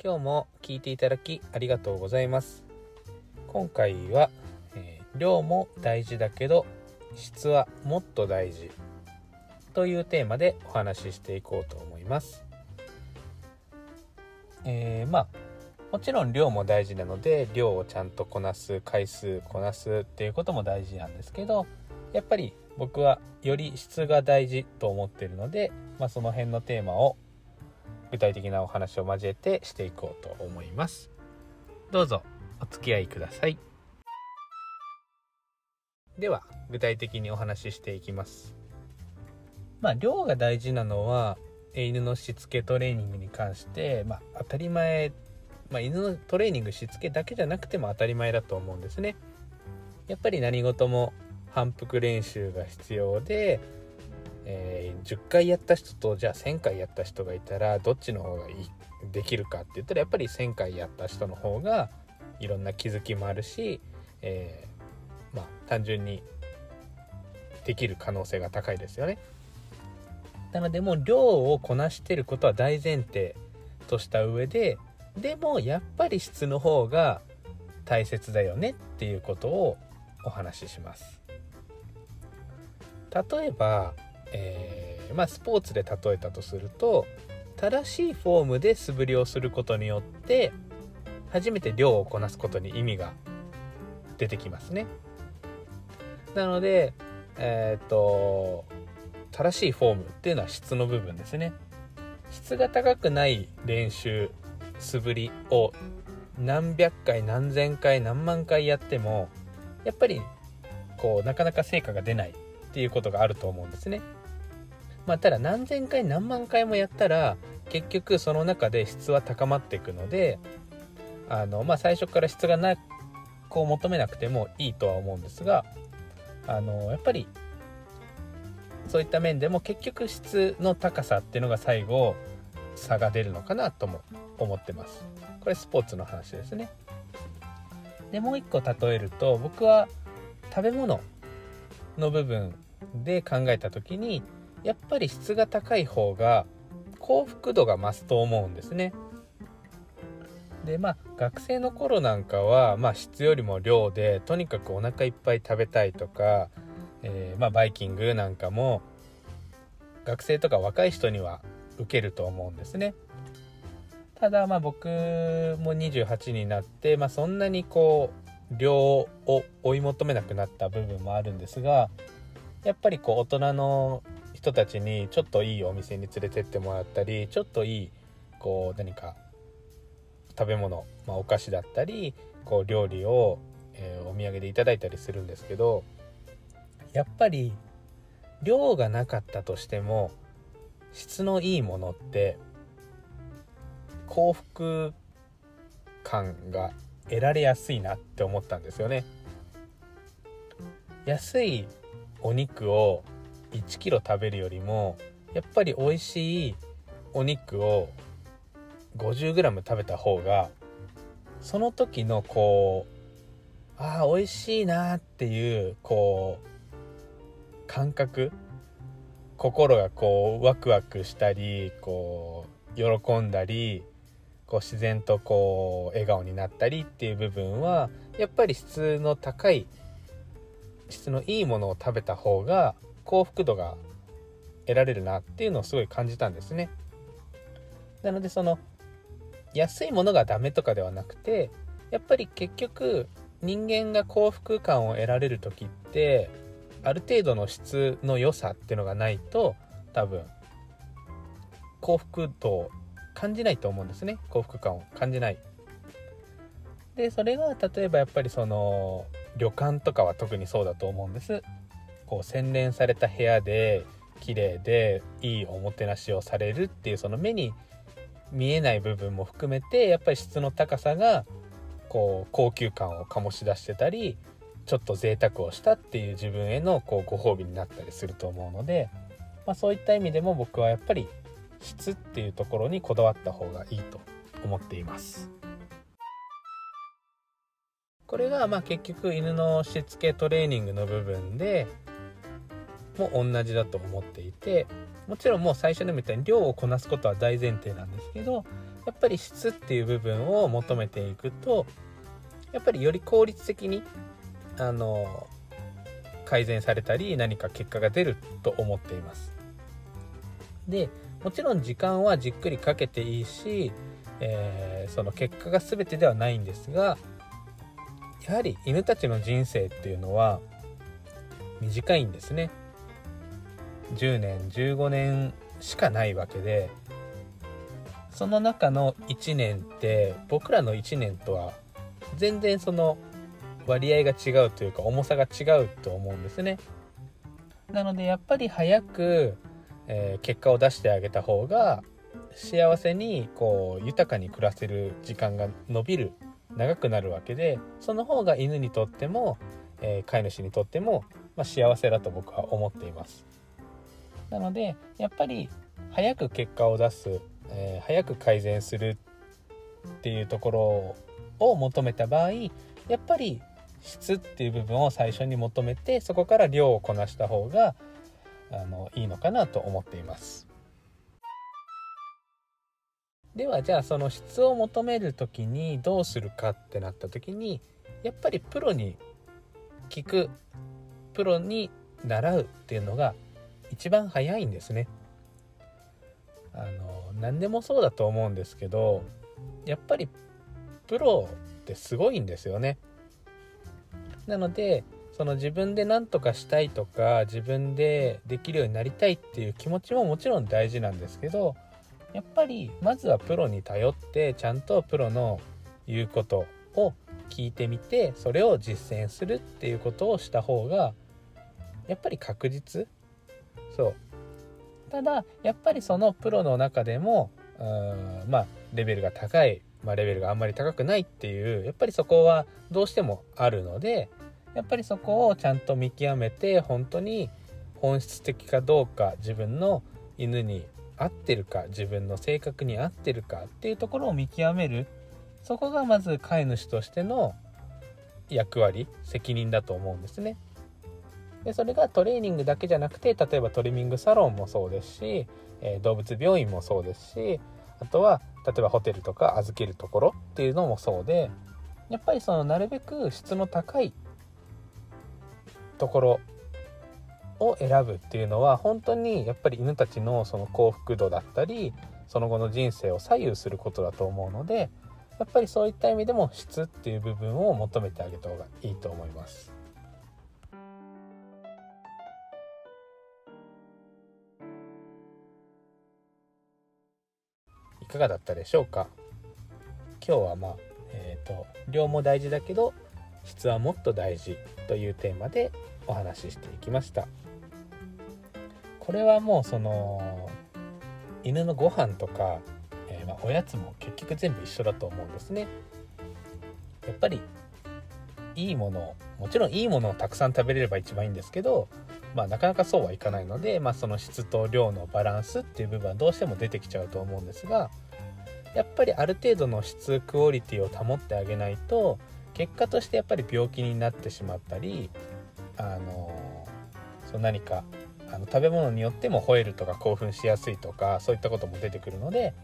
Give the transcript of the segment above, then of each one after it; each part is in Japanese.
今日も聞いていただきありがとうございます。今回は、えー、量も大事だけど質はもっと大事というテーマでお話ししていこうと思います。えー、まあもちろん量も大事なので量をちゃんとこなす回数こなすっていうことも大事なんですけどやっぱり僕はより質が大事と思ってるので、まあ、その辺のテーマを具体的なお話を交えてしていこうと思います。どうぞお付き合いください。では具体的にお話ししていきます。まあ量が大事なのは犬のしつけトレーニングに関して、まあ、当たり前、まあ、犬のトレーニングしつけだけじゃなくても当たり前だと思うんですね。やっぱり何事も反復練習が必要で、えー、10回やった人とじゃあ1000回やった人がいたらどっちの方がいいできるかって言ったらやっぱり1000回やった人の方がいろんな気づきもあるし、えー、まあ単純にできる可能性が高いですよね。なのでもう量をこなしてることは大前提とした上ででもやっぱり質の方が大切だよねっていうことをお話しします例えば、えー、まあ、スポーツで例えたとすると正しいフォームで素振りをすることによって初めて量をこなすことに意味が出てきますね。なのでえっ、と正しいフォームっていうのは質の部分ですね。質が高くない練習素振りを何百回何千回何万回やってもやっぱりこうなかなか成果が出ないっていうことがあると思うんですね。まあただ何千回何万回もやったら結局その中で質は高まっていくのであのまあ最初から質がなこう求めなくてもいいとは思うんですがあのやっぱりそういった面でも結局質の高さっていうのが最後差が出るのかなとも思ってます。これスポーツの話ですね。でもう一個例えると僕は食べ物の部分で考えた時にやっぱり質が高い方が幸福度が増すと思うんですねでまあ学生の頃なんかは、まあ、質よりも量でとにかくお腹いっぱい食べたいとかえー、まあ、バイキングなんかも学生とか若い人には受けると思うんですね。ただまあ僕も28になって、まあ、そんなにこう量を追い求めなくなった部分もあるんですがやっぱりこう大人の人たちにちょっといいお店に連れてってもらったりちょっといいこう何か食べ物、まあ、お菓子だったりこう料理を、えー、お土産でいただいたりするんですけどやっぱり量がなかったとしても質のいいものって幸福感が得られやすいなって思ったんですよね。安いお肉を1 k g 食べるよりもやっぱり美味しいお肉を 50g 食べた方がその時のこうああ美味しいなっていうこう感覚心がこうワクワクしたりこう喜んだりこう自然とこう笑顔になったりっていう部分はやっぱり質の高い質のいいものを食べた方が幸福度が得られるなっていうのをすごい感じたんですね。なのでその安いものがダメとかではなくてやっぱり結局人間が幸福感を得られる時ってある程度の質の良さっていうのがないと多分幸福度を感じないと思うんですね。幸福感を感じない。でそれが例えばやっぱりその旅館とかは特にそうだと思うんです。こう洗練された部屋で綺麗でいいおもてなしをされるっていうその目に見えない部分も含めてやっぱり質の高さがこう高級感を醸し出してたりちょっと贅沢をしたっていう自分へのこうご褒美になったりすると思うので、まあ、そういった意味でも僕はやっぱり質っていうところにこだわった方がいいと思っています。これがまあ結局犬のしつけトレーニングの部分でも同じだと思っていてもちろんもう最初でも言ったように量をこなすことは大前提なんですけどやっぱり質っていう部分を求めていくとやっぱりより効率的にあの改善されたり何か結果が出ると思っています。でもちろん時間はじっくりかけていいし、えー、その結果が全てではないんですがやはり犬たちの人生っていうのは短いんですね。10年15年しかないわけでその中の1年って僕らの1年とは全然その割合が違うというか重さが違うと思うんですね。なのでやっぱり早くえー、結果を出してあげた方が幸せにこう豊かに暮らせる時間が伸びる長くなるわけでその方が犬にとっても、えー、飼い主にとっても、まあ、幸せだと僕は思っています。なのでやっぱり早く結果を出す、えー、早く改善するっていうところを求めた場合やっぱり質っていう部分を最初に求めてそこから量をこなした方があのいいのかなと思っています。ではじゃあその質を求める時にどうするかってなった時にやっぱりプロに聞くプロに習うっていうのが一番早いんですね。あの何でもそうだと思うんですけどやっぱりプロってすごいんですよね。なのでその自分で何とかしたいとか自分でできるようになりたいっていう気持ちももちろん大事なんですけどやっぱりまずはプロに頼ってちゃんとプロの言うことを聞いてみてそれを実践するっていうことをした方がやっぱり確実そうただやっぱりそのプロの中でもうんまあレベルが高い、まあ、レベルがあんまり高くないっていうやっぱりそこはどうしてもあるのでやっぱりそこをちゃんと見極めて本当に本質的かどうか自分の犬に合ってるか自分の性格に合ってるかっていうところを見極めるそこがまず飼い主としての役割責任だと思うんですね。でそれがトレーニングだけじゃなくて例えばトリミングサロンもそうですし、えー、動物病院もそうですしあとは例えばホテルとか預けるところっていうのもそうでやっぱりそのなるべく質の高いところを選ぶっていうのは本当にやっぱり犬たちのその幸福度だったりその後の人生を左右することだと思うのでやっぱりそういった意味でも質っていう部分を求めてあげた方がいいと思います。かがだったでしょうか？今日はまあえっ、ー、と量も大事だけど質はもっと大事というテーマでお話ししていきました。これはもうその犬のご飯とか、えー、まおやつも結局全部一緒だと思うんですね。やっぱりいいものもちろんいいものをたくさん食べれれば一番いいんですけどまあ、なかなかそうはいかないので、まあ、その質と量のバランスっていう部分はどうしても出てきちゃうと思うんですがやっぱりある程度の質クオリティを保ってあげないと結果としてやっぱり病気になってしまったりあのそう何かあの食べ物によっても吠えるとか興奮しやすいとかそういったことも出てくるので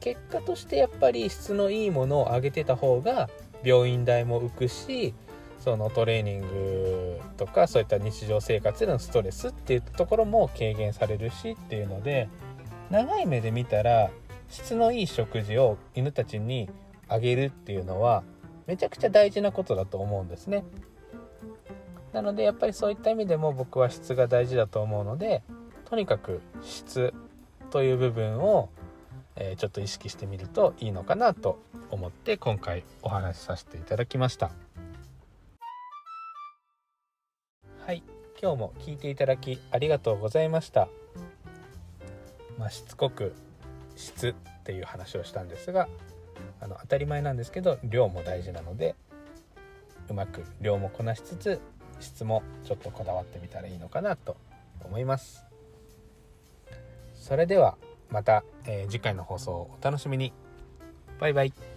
結果としてやっぱり質のいいものをあげてた方が病院代も浮くしそのトレーニングとかそういった日常生活でのストレスっていうところも軽減されるしっていうので長い目で見たら質のいい食事を犬たちにあげるっていうのはめちゃくちゃ大事なことだと思うんですね。なのでやっぱりそういった意味でも僕は質が大事だと思うのでとにかく質という部分を、え、ちょっと意識してみるといいのかなと思って今回お話しさせていただきましたはい。今日も聞いていただきありがとうございました。まあ、しつこく質っていう話をしたんですがあの当たり前なんですけど量も大事なのでうまく量もこなしつつ質もちょっとこだわってみたらいいのかなと思います。それではまた、えー、次回の放送をお楽しみに。バイバイ。